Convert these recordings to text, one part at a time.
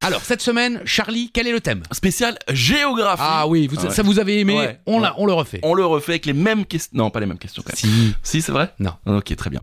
Alors, cette semaine, Charlie, quel est le thème? Spécial géographie. Ah oui, vous- Ouais. ça vous avez aimé, Ouais. on, l'a- on le refait. On le refait avec les mêmes questions. Non, pas les mêmes questions quand même. Si. Si, c'est vrai? Non. Ok, très bien.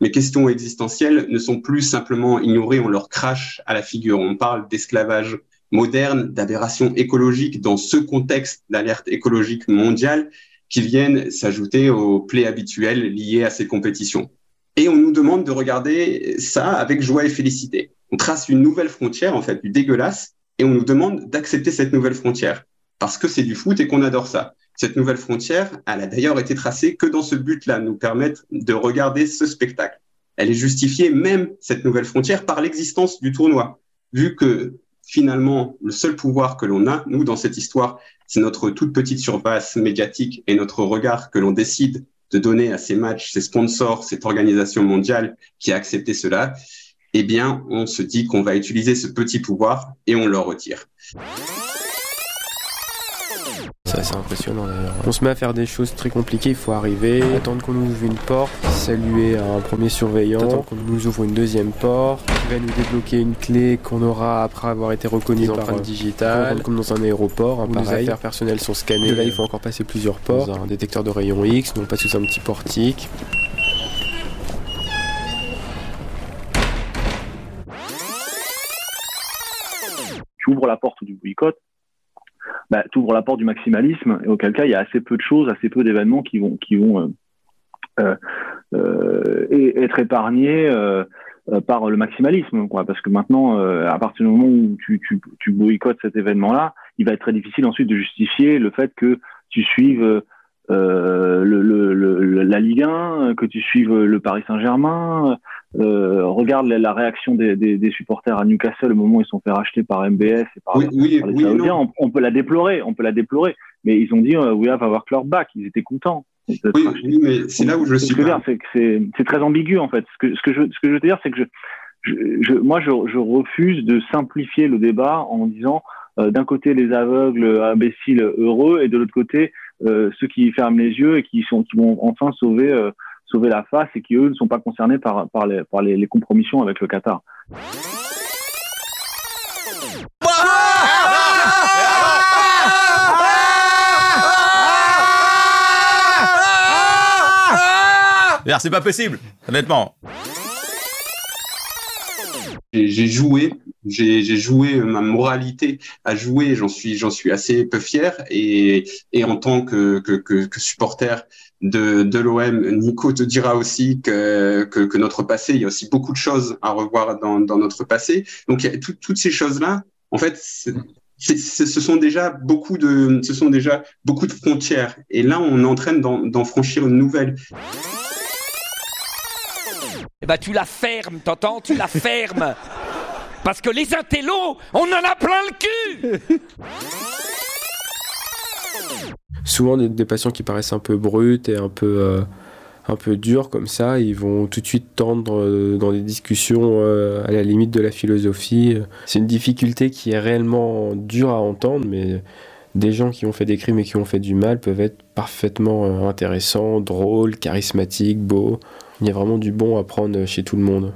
Les questions existentielles ne sont plus simplement ignorées, on leur crache à la figure. On parle d'esclavage moderne, d'aberration écologique dans ce contexte d'alerte écologique mondiale qui viennent s'ajouter aux plaies habituelles liées à ces compétitions. Et on nous demande de regarder ça avec joie et félicité. On trace une nouvelle frontière, en fait, du dégueulasse, et on nous demande d'accepter cette nouvelle frontière. Parce que c'est du foot et qu'on adore ça. Cette nouvelle frontière, elle a d'ailleurs été tracée que dans ce but-là, nous permettre de regarder ce spectacle. Elle est justifiée, même cette nouvelle frontière, par l'existence du tournoi. Vu que finalement, le seul pouvoir que l'on a, nous, dans cette histoire, c'est notre toute petite surface médiatique et notre regard que l'on décide de donner à ces matchs, ces sponsors, cette organisation mondiale qui a accepté cela, eh bien, on se dit qu'on va utiliser ce petit pouvoir et on le retire. C'est assez impressionnant d'ailleurs. On se met à faire des choses très compliquées, il faut arriver, attendre qu'on nous ouvre une porte, saluer un premier surveillant, attendre qu'on nous ouvre une deuxième porte, qui va nous débloquer une clé qu'on aura après avoir été reconnu par empreintes digitales, comme dans un aéroport, hein, où nos affaires personnelles sont scannées. De là, il faut encore passer plusieurs portes, dans un détecteur de rayons X, donc pas sous un petit portique. tu ouvres la porte du boycott, bah, tu ouvres la porte du maximalisme, et auquel cas il y a assez peu de choses, assez peu d'événements qui vont, qui vont euh, euh, euh, être épargnés euh, euh, par le maximalisme. Quoi. Parce que maintenant, à partir du moment où tu, tu, tu boycottes cet événement-là, il va être très difficile ensuite de justifier le fait que tu suives euh, le, le, le- la Ligue 1, que tu suives le Paris Saint-Germain. Euh, regarde la, la réaction des, des, des supporters à Newcastle au moment où ils sont fait racheter par MBS et par, Oui, oui, par les oui. On, on peut la déplorer, on peut la déplorer, mais ils ont dit euh, we have our leur back, ils étaient contents. Oui, mais c'est là où je suis c'est très ambigu en fait. Ce que, ce que je, ce que je veux te dire, c'est que je, je, je- moi, je, je refuse de simplifier le débat en disant euh, d'un côté les aveugles, imbéciles, heureux, et de l'autre côté euh, ceux qui ferment les yeux et qui sont qui vont enfin sauver euh, sauver la face et qui eux ne sont pas concernés par par les par les, les compromissions avec le Qatar. C'est pas possible, honnêtement. J'ai joué, j'ai joué euh, ma moralité à jouer. J'en suis, j'en suis assez peu fier. Et, et en tant que, que, que, que supporter de, de l'OM, Nico te dira aussi que, que, que notre passé, il y a aussi beaucoup de choses à revoir dans, dans notre passé. Donc il y a tout- toutes ces choses-là, en fait, ce sont déjà beaucoup de, ce sont déjà beaucoup de frontières. Et là, on est en train d'en franchir une nouvelle. Eh ben, tu la fermes, t'entends? Tu la fermes Parce que les intellos, on en a plein le cul Souvent des, patients qui paraissent un peu bruts et un peu, euh, un peu durs comme ça, ils vont tout de suite tendre euh, dans des discussions euh, à la limite de la philosophie. C'est une difficulté qui est réellement dure à entendre, mais des gens qui ont fait des crimes et qui ont fait du mal peuvent être parfaitement intéressants, drôles, charismatiques, beaux. Il y a vraiment du bon à prendre chez tout le monde.